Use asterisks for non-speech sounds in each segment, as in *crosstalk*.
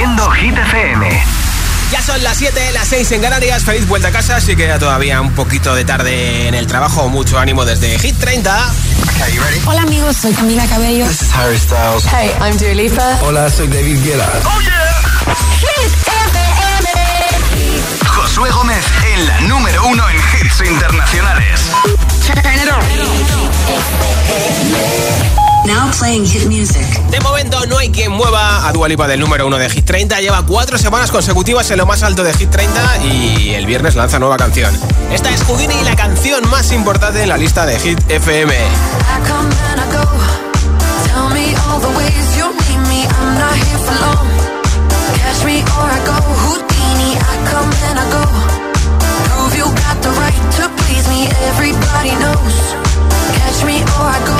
Haciendo Hit FM. Ya son las 7 las 6 en Canarias. Feliz vuelta a casa. Así queda todavía un poquito de tarde en el trabajo. Mucho ánimo desde Hit 30. You? Hola, amigos. Soy Camila Cabello. This is Harry Styles. Hey, I'm Dua Hola, soy David Guetta. ¡Oh, yeah! Josué Gómez en la número uno en hits internacionales. Now playing hit music. De momento no hay quien mueva a Dualipa del número uno de Hit 30. Lleva cuatro semanas consecutivas en lo más alto de Hit 30 y el viernes lanza nueva canción. Esta es Houdini y la canción más importante en la lista de Hit FM. Catch me or I go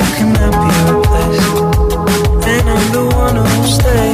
you cannot be replaced. And I'm the one who'll stay.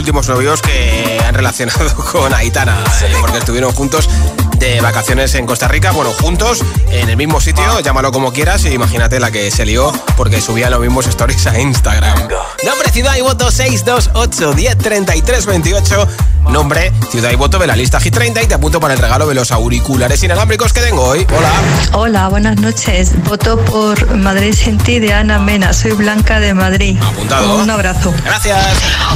Últimos novios que han relacionado *laughs* con Aitana, eh, porque estuvieron juntos de vacaciones en Costa Rica, bueno, juntos, en el mismo sitio, llámalo como quieras, y imagínate la que se lió porque subía los mismos stories a Instagram. Nombre, ciudad y voto 628 10 28 nombre, ciudad y voto de la lista Hit 30 y te apunto para el regalo de los auriculares inalámbricos que tengo hoy. Hola. Hola, buenas noches. Voto por Madrid sin ti de Ana Mena. Soy Blanca de Madrid. Apuntado. Un abrazo. Gracias.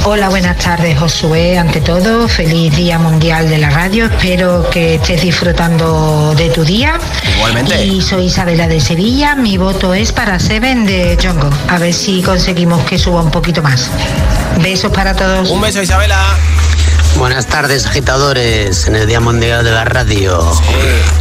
Hola, buenas tardes, Josué. Ante todo, feliz Día Mundial de la Radio. Espero que estés disfrutando de tu día. Igualmente. Y soy Isabela de Sevilla. Mi voto es para Seven de Jongo. A ver si conseguimos que suba un poquito más. Besos para todos. Un beso, Isabela. Buenas tardes, agitadores. En el Día Mundial de la Radio,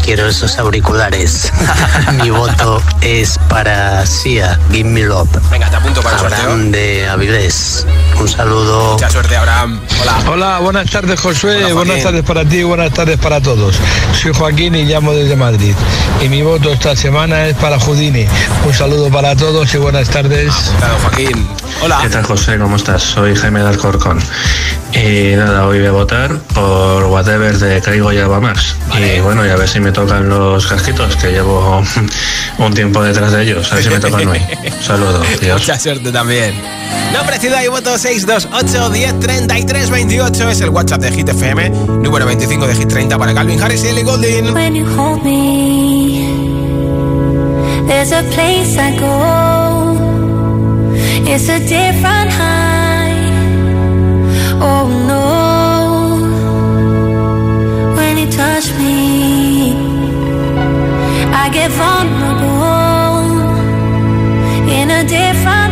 quiero esos auriculares. *laughs* Mi voto es para Sia, Give Me Love. Venga, te apunto para Abraham de Avilés. Un saludo. Mucha suerte, Abraham. Hola. Hola, buenas tardes, Josué. buenas tardes para ti y buenas tardes para todos. Soy Joaquín y llamo desde Madrid. Y mi voto esta semana es para Judini. Un saludo para todos y buenas tardes. Claro, Joaquín. Hola. ¿Qué tal, José? ¿Cómo estás? Soy Jaime de Alcorcón. Y nada, hoy voy a votar por Whatever de Caigo y Más. Y bueno, y a ver si me tocan los casquitos, que llevo *laughs* un tiempo detrás de ellos. A ver si me tocan hoy. *laughs* Saludos. Dios. Mucha suerte también. Nombre, ciudad y voto 628 10 33 28 es el WhatsApp de Hit FM, número 25 de Hit 30 para Calvin Harris y Ellie Goulding. When you hold me, there's a place I go. It's a different high. I get vulnerable in a different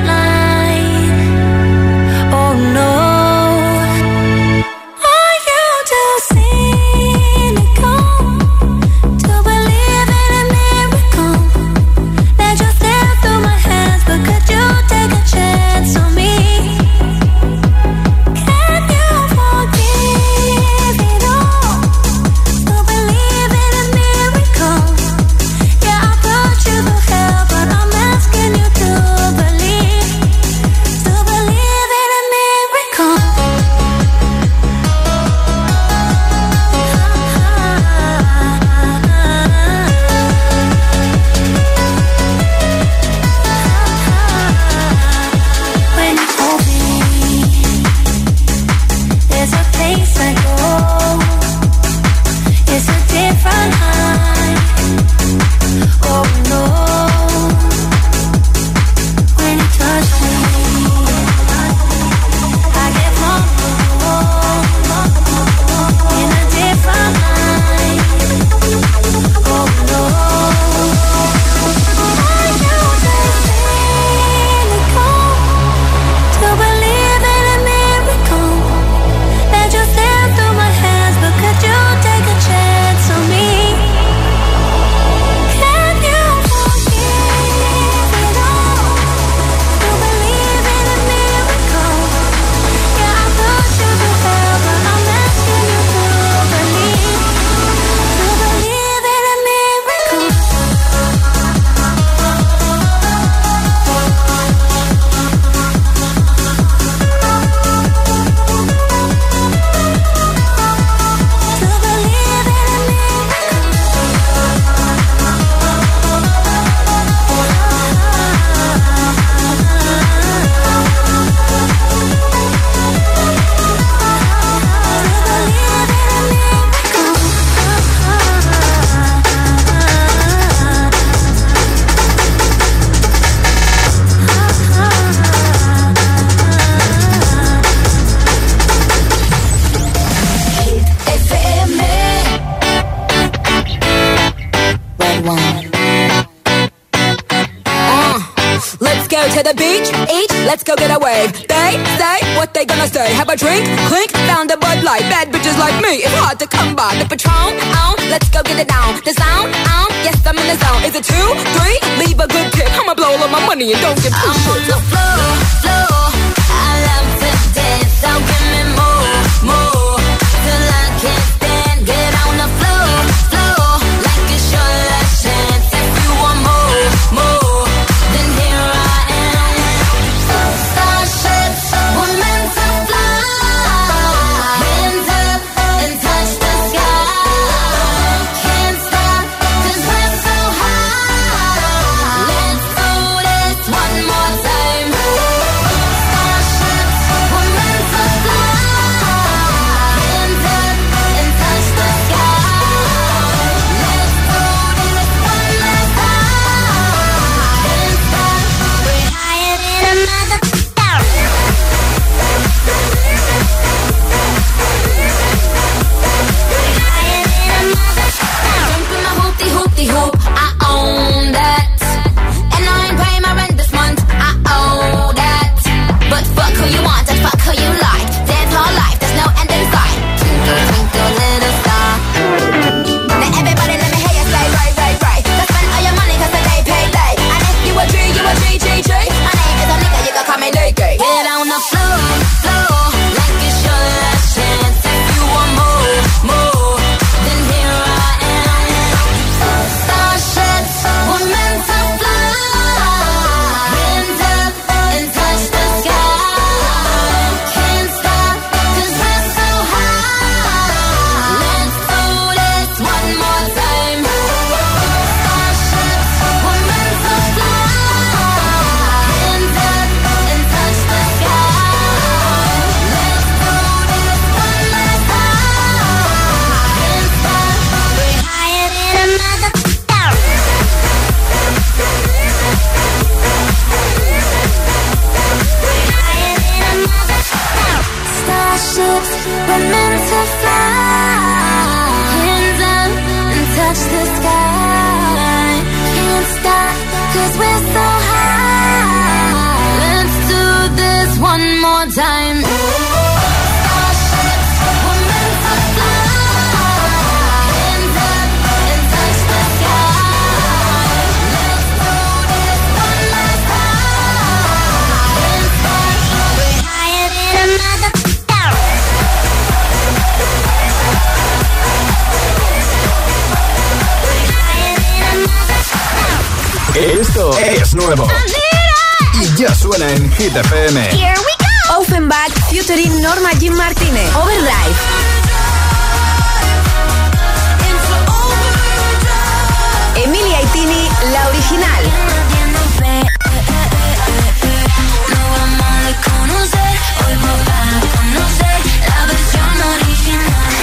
a wave. They say what they gonna say. Have a drink, clink, found a Bud Light. Bad bitches like me, it's hard to come by. The Patron, on, let's go get it down. The sound, on, yes I'm in the zone. Is it two, three? Leave a good tip. I'ma blow all my money and don't give two shits.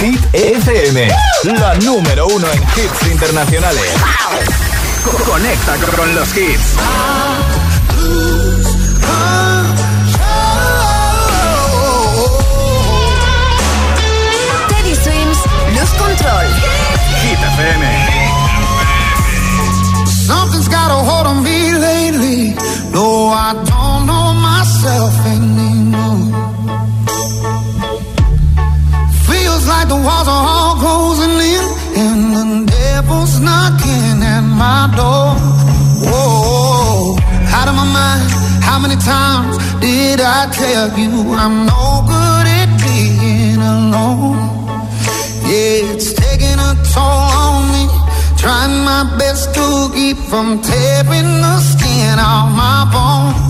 Hit FM, la número uno en hits internacionales. Co- Conecta con los hits. Teddy Swims, Luz Control. Hit FM. Something's got a hold on me lately. No, I don't know myself anymore. Like the walls are all closing in, and the devil's knocking at my door. Whoa, out of my mind. How many times did I tell you I'm no good at being alone? Yeah, it's taking a toll on me. Trying my best to keep from tearing the skin off my bones.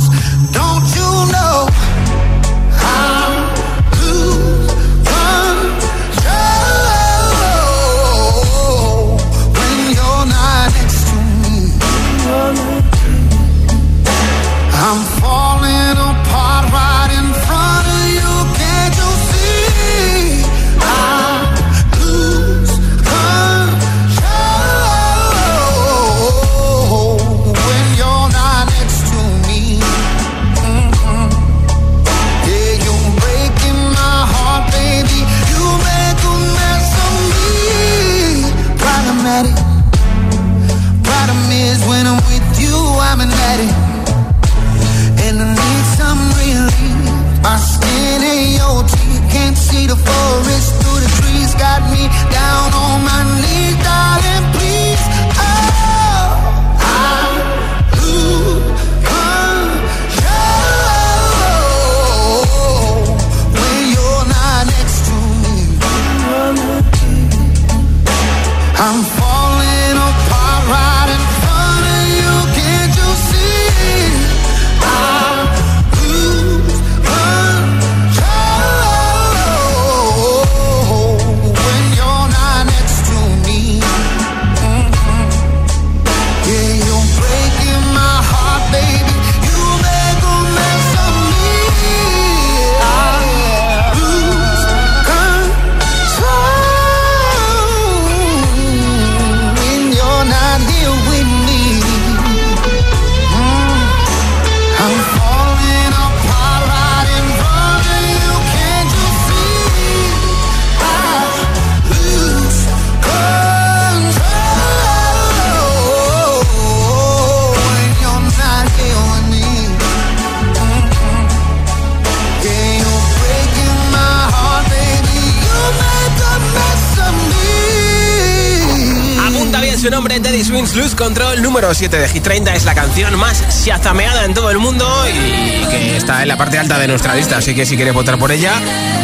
Número 7 de Hit 30. Es la canción más shazameada en todo el mundo y que está en la parte alta de nuestra lista. Así que si quieres votar por ella,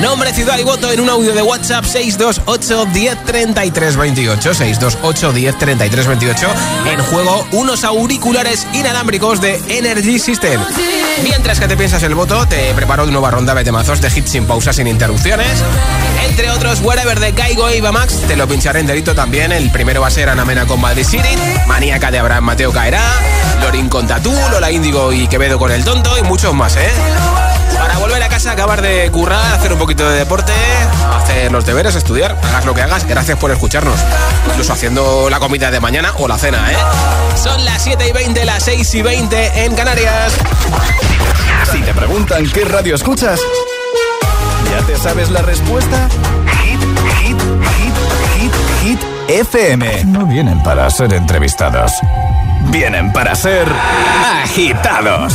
nombre, ciudad y voto en un audio de WhatsApp 628 10 33 28. 628 10 33 28. En juego, unos auriculares inalámbricos de Energy System. Mientras que te piensas el voto, te preparo una nueva ronda de temazos de hits sin pausas, sin interrupciones. Entre otros, Wherever de Kaigo y Max, te lo pincharé en delito también. El primero va a ser Ana Mena con Madrid City, Maníaca de Abraham Mateo Caerá, Lorin con Tatú, Lola Índigo y Quevedo con El Tonto y muchos más, ¿eh? Para volver a casa, acabar de currar, hacer un poquito de deporte, hacer los deberes, estudiar, hagas lo que hagas. Gracias por escucharnos. Incluso haciendo la comida de mañana o la cena, ¿eh? Son las 7 y 20, las 6 y 20 en Canarias. Si te preguntan qué radio escuchas, ¿ya te sabes la respuesta? Hit, hit, hit, hit, hit, FM. No vienen para ser entrevistados. Vienen para ser agitados.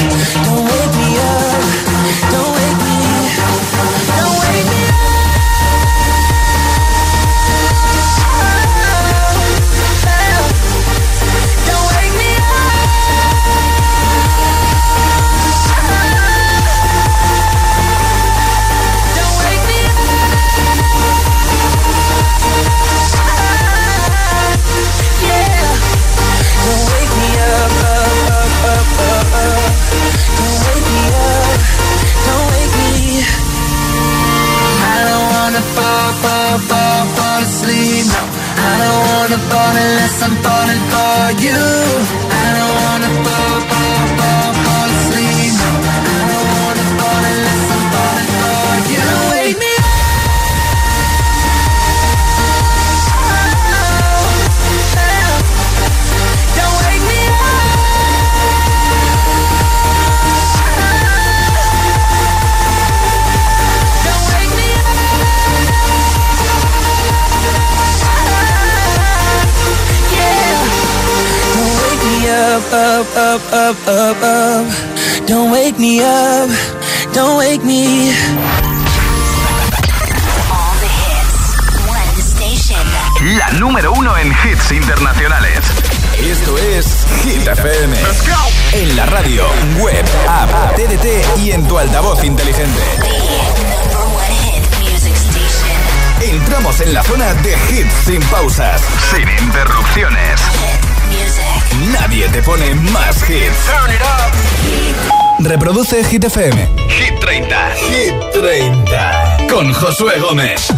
Hit FM. Hit 30. Hit 30. Con Josué Gómez.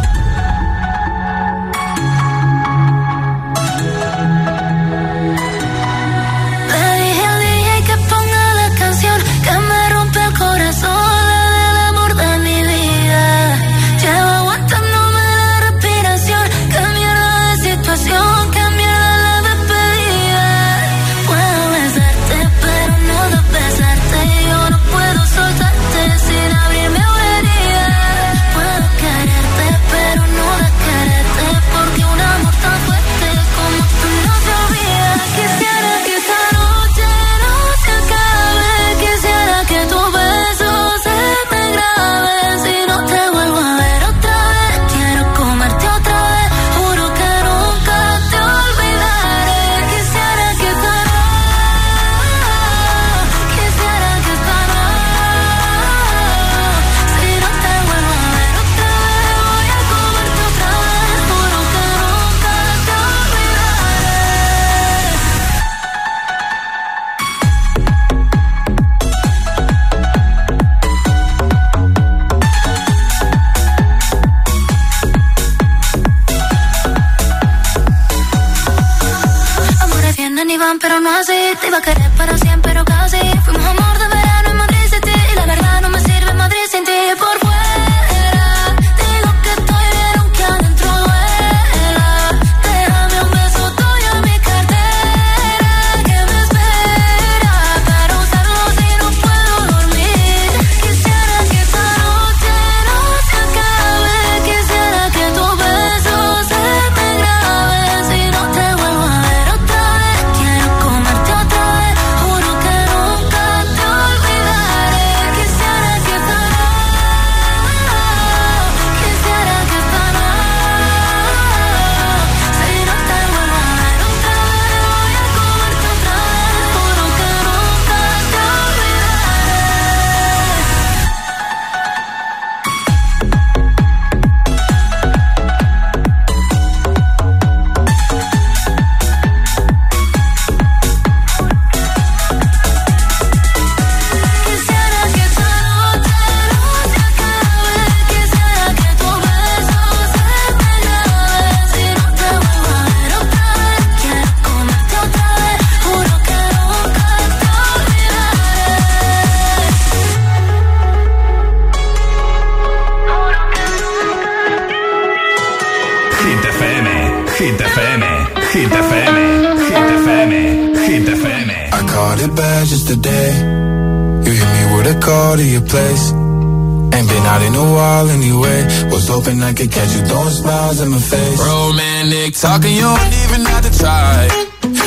I could catch you throwing smiles in my face. Romantic talking, you don't even have to try.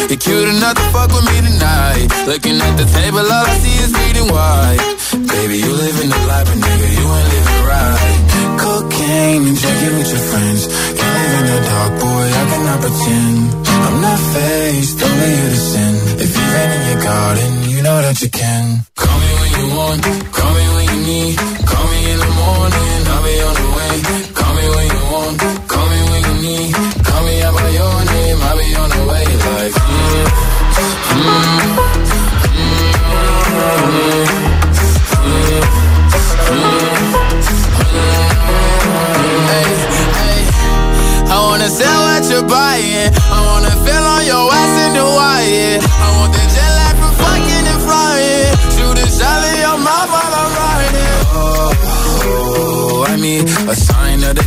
You're cute enough to fuck with me tonight. Looking at the table, all I see is bleeding white. Baby, you living the life, but nigga, you ain't living right. Cocaine and drinking with your friends. Can't live in the dark, boy, I cannot pretend. I'm not faced, only you to sin. If you've in your garden, you know that you can.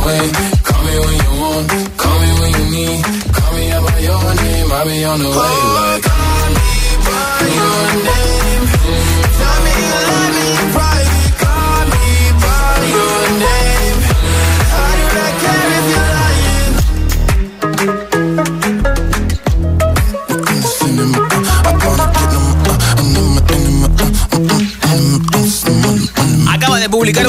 Call me when you want, call me when you need. Call me by your name, I'll be on the way. Like, call me by your name.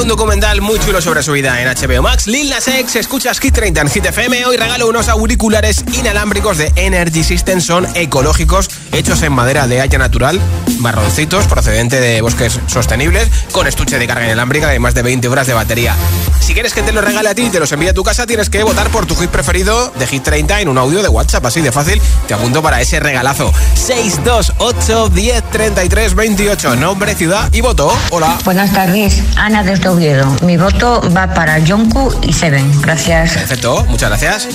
Un documental muy chulo sobre su vida en HBO Max. Lil Nas X, escuchas Hit 30 en Hit FM. Hoy regalo unos auriculares inalámbricos de Energy System. Son ecológicos, hechos en madera de haya natural, marroncitos, procedente de bosques sostenibles, con estuche de carga inalámbrica de más de 20 horas de batería. Si quieres que te lo regale a ti y te los envíe a tu casa, tienes que votar por tu hit preferido de Hit 30 en un audio de WhatsApp. Así de fácil, te apunto para ese regalazo. 628 10 33 28. Nombre, ciudad y voto. Hola. Buenas tardes, Ana desde Oviedo. Mi voto va para Jonku y Seven. Gracias. Perfecto, muchas gracias.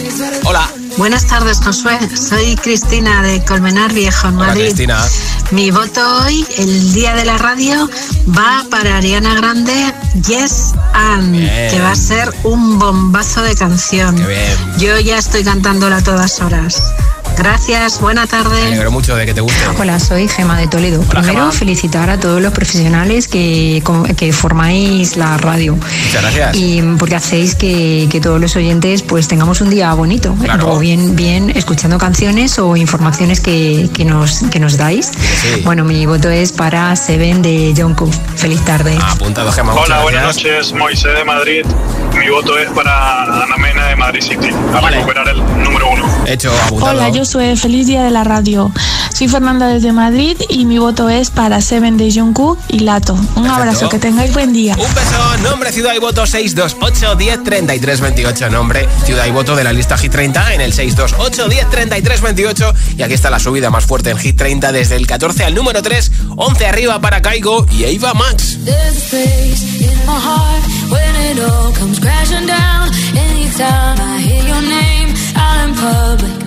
Hola. Buenas tardes, Josué. Soy Cristina de Colmenar Viejo, en Hola, Madrid. Cristina. Mi voto hoy, el día de la radio, va para Ariana Grande, Yes and, Bien. que va a ser un bombazo de canción. Qué bien. Yo ya estoy cantándola a todas horas. Gracias, buena Me tarde. alegro mucho de que te guste. Hola, soy Gema de Toledo. Hola, Primero, Gema. felicitar a todos los profesionales que, que formáis la radio. Muchas gracias. Y porque hacéis que, que todos los oyentes pues tengamos un día bonito. Claro. O bien, bien escuchando canciones o informaciones que, que nos, que nos dais. Sí. Bueno, mi voto es para Seven de Jungkook. Feliz tarde. Apuntado, Gemma. Hola, buenas noches. Moisés de Madrid. Mi voto es para Ana Mena de Madrid City. A Vale. recuperar el número uno. Hecho, apuntado. Hola, yo soy Feliz Día de la Radio. Soy Fernanda desde Madrid y mi voto es para Seven de Jungkook y Lato. Un abrazo, que tengáis buen día. Un beso, nombre, ciudad y voto 628 10 33 28. Nombre, ciudad y voto de la lista Hit 30 en el 628 10 33 28. Y aquí está la subida más fuerte en Hit 30 desde el 14 al número 3. 11 arriba para Kaigo y Eva Max. Down. Anytime I hear your name out in public.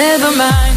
Never mind.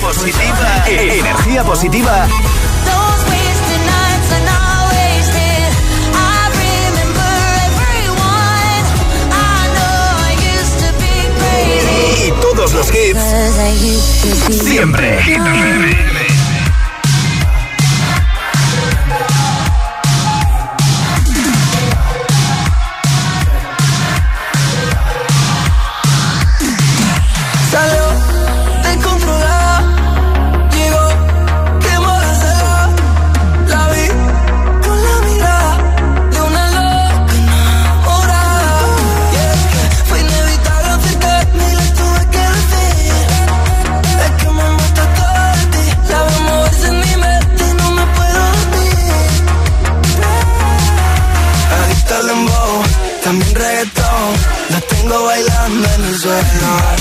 positiva, energía positiva. Y todos los hits. Siempre. and I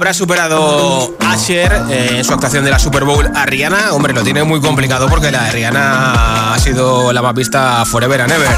Habrá superado Asher en su actuación de la Super Bowl a Rihanna. Hombre, lo tiene muy complicado porque la de Rihanna ha sido la más vista forever and ever.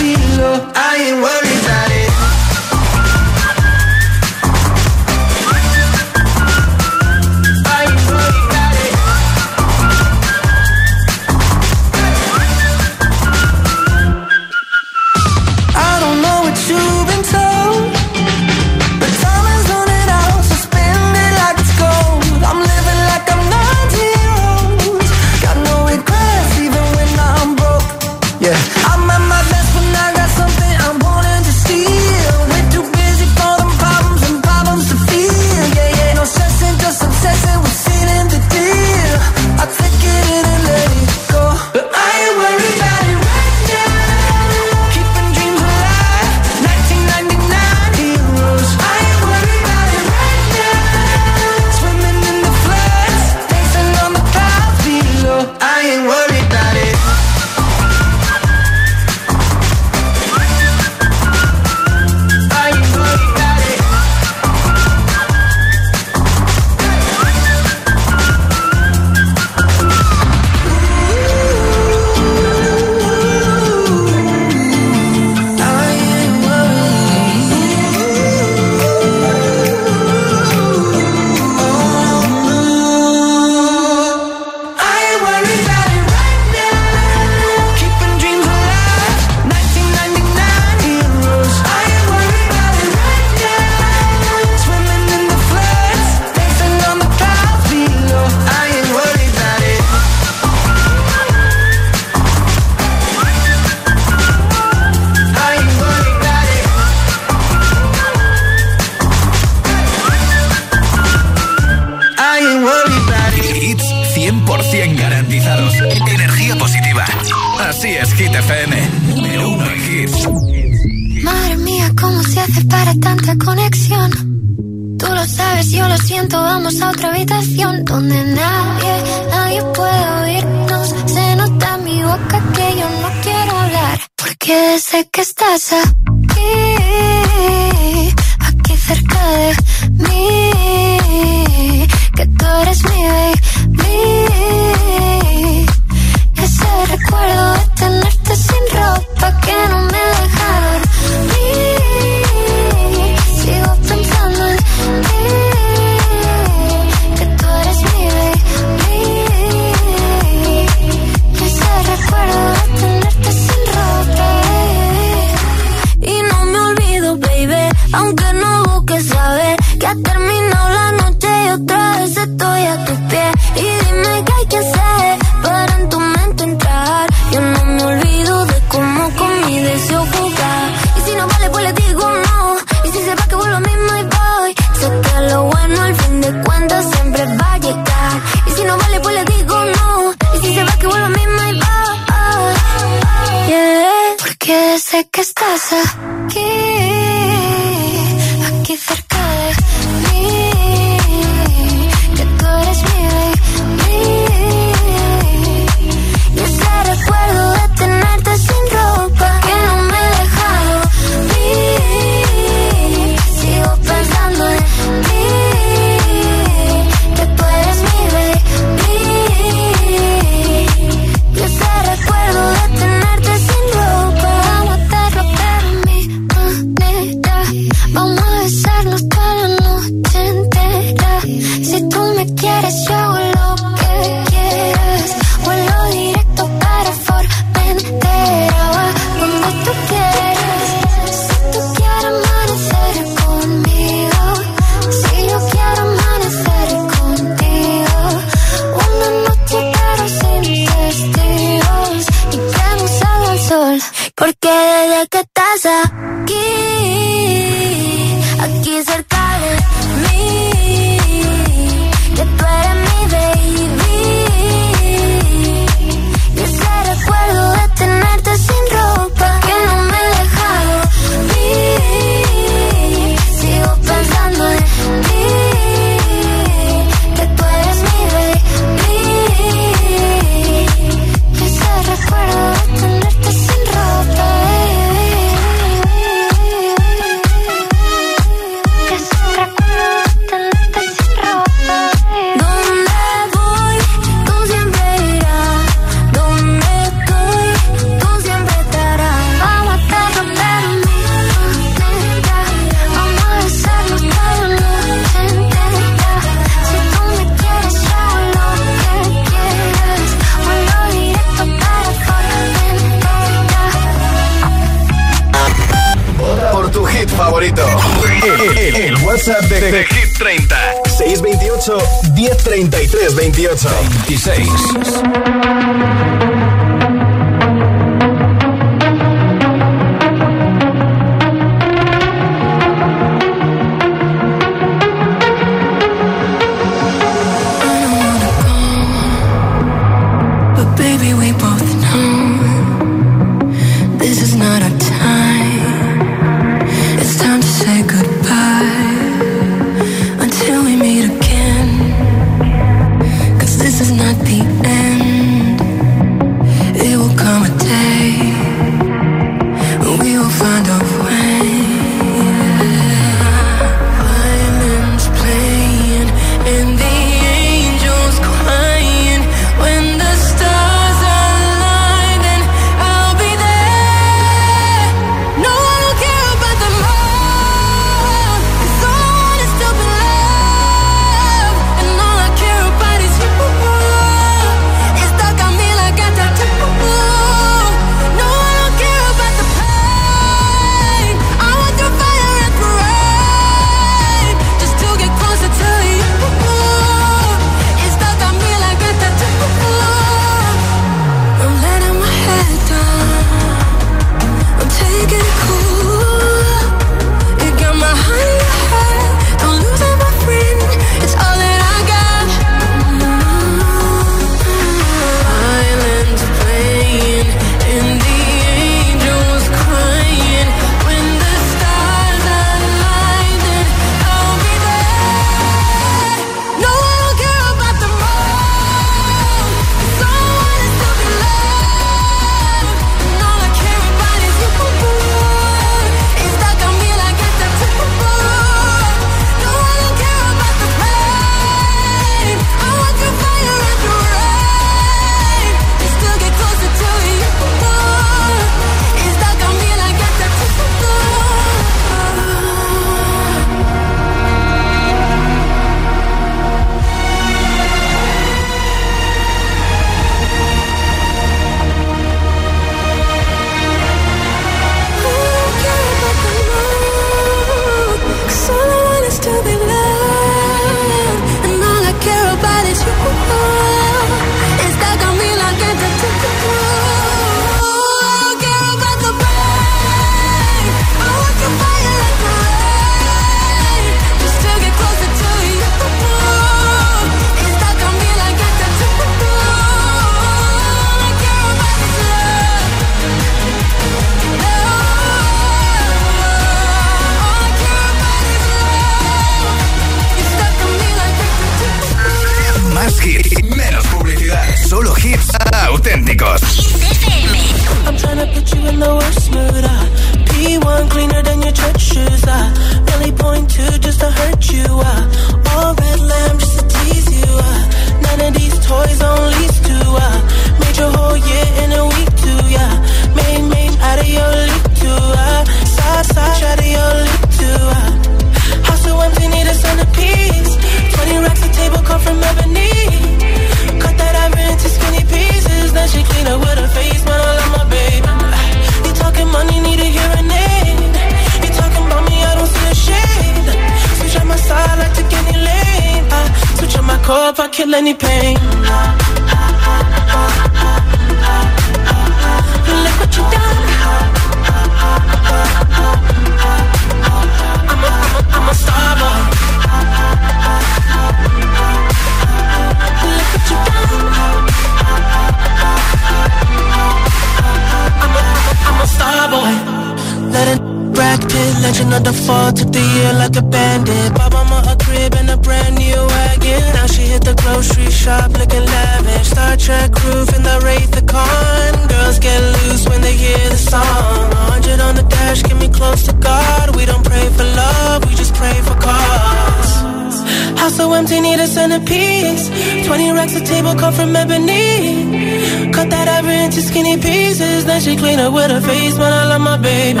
Thought that I ran to skinny pieces. Then she clean up with her face, but I love my baby.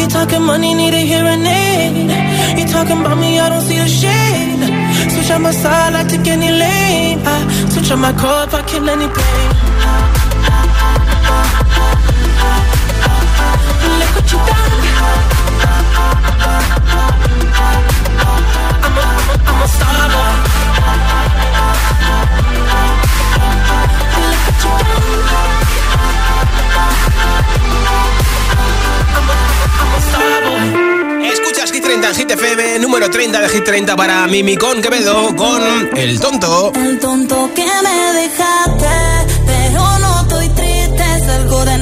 You talking money, need a hearing aid. You talking about me, I don't see a shade. Switch on my side, I take any lane. I switch on my car if I kill any pain. Look what you done. I'm a, I'm a star. Escuchas Hit 30 en Hit número 30 de Hit 30 para Mimicón Quevedo con El Tonto. El tonto que me dejaste, pero no estoy triste. Salgo de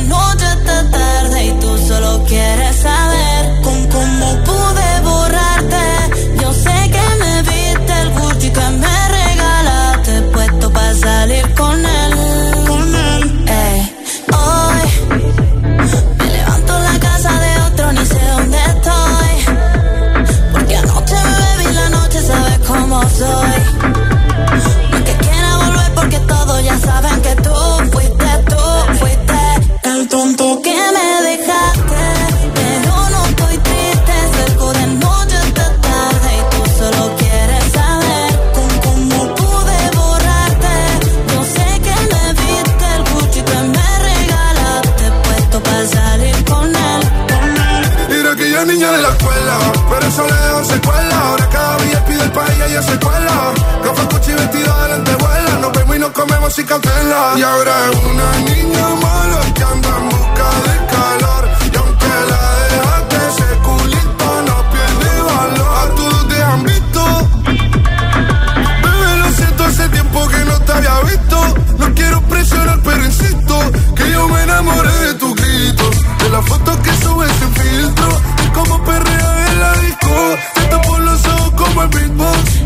ella se cuela. Gafas, coche y vestido de lentejuela. Nos vemos y nos comemos sin cautela. Y ahora es una niña mala que anda en busca de calor. Y aunque la dejaste, ese culito no pierde valor. A todos te han visto. Bebé, lo siento, hace tiempo que no te había visto. No quiero presionar, pero insisto que yo me enamoré de tu grito. De las fotos que subes sin filtro. Y como perrea en la disco. Te tapo los ojos como el beatbox.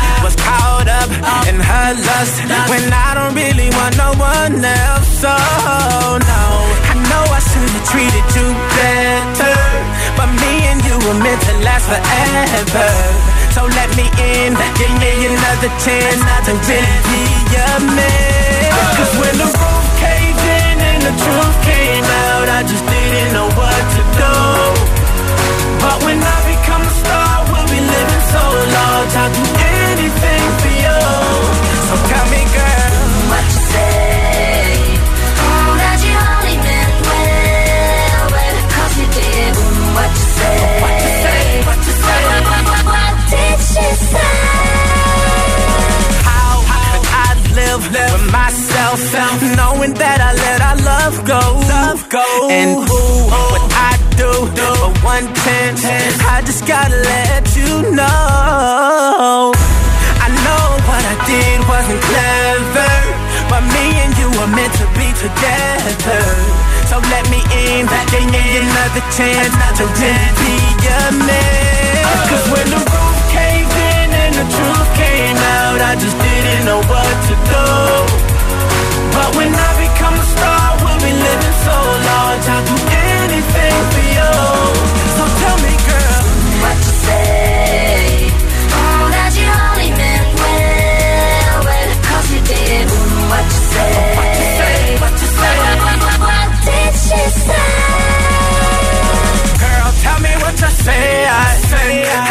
Caught up in her lust when I don't really want no one else. So no, I know I should have treated you better, but me and you were meant to last forever. So let me in, give me another chance to really be your man. Cause when the roof caved in and the truth came out, I just didn't know what to do. But when I a star, living so large. I'll do anything for you. So tell me, girl, What you say? Oh, that you only meant well, well, cause you did. What you say? What you say? What you say? What, what, what, what did she say? how could I live live with myself, knowing that I let our love go? Love go. And ooh, what I do for one chance, I just gotta let know. I know what I did wasn't clever, but me and you were meant to be together. So let me in, give me another chance to really be your man. Cause when the roof caved in and the truth came out, I just didn't know what to do. But when I become a star, we'll be living so large. I'll do anything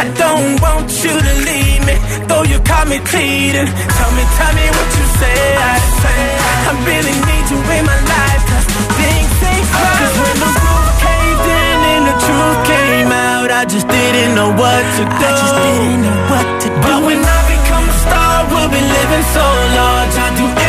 I don't want you to leave me, though you caught me cheating. Tell me, tell me what you say. I say I really need you in my life, cause things ain't right. Cause when the roof caved in and the truth came out, I just didn't know what to do. I just didn't know what to do. But when I become a star, we'll be living so large. I'll do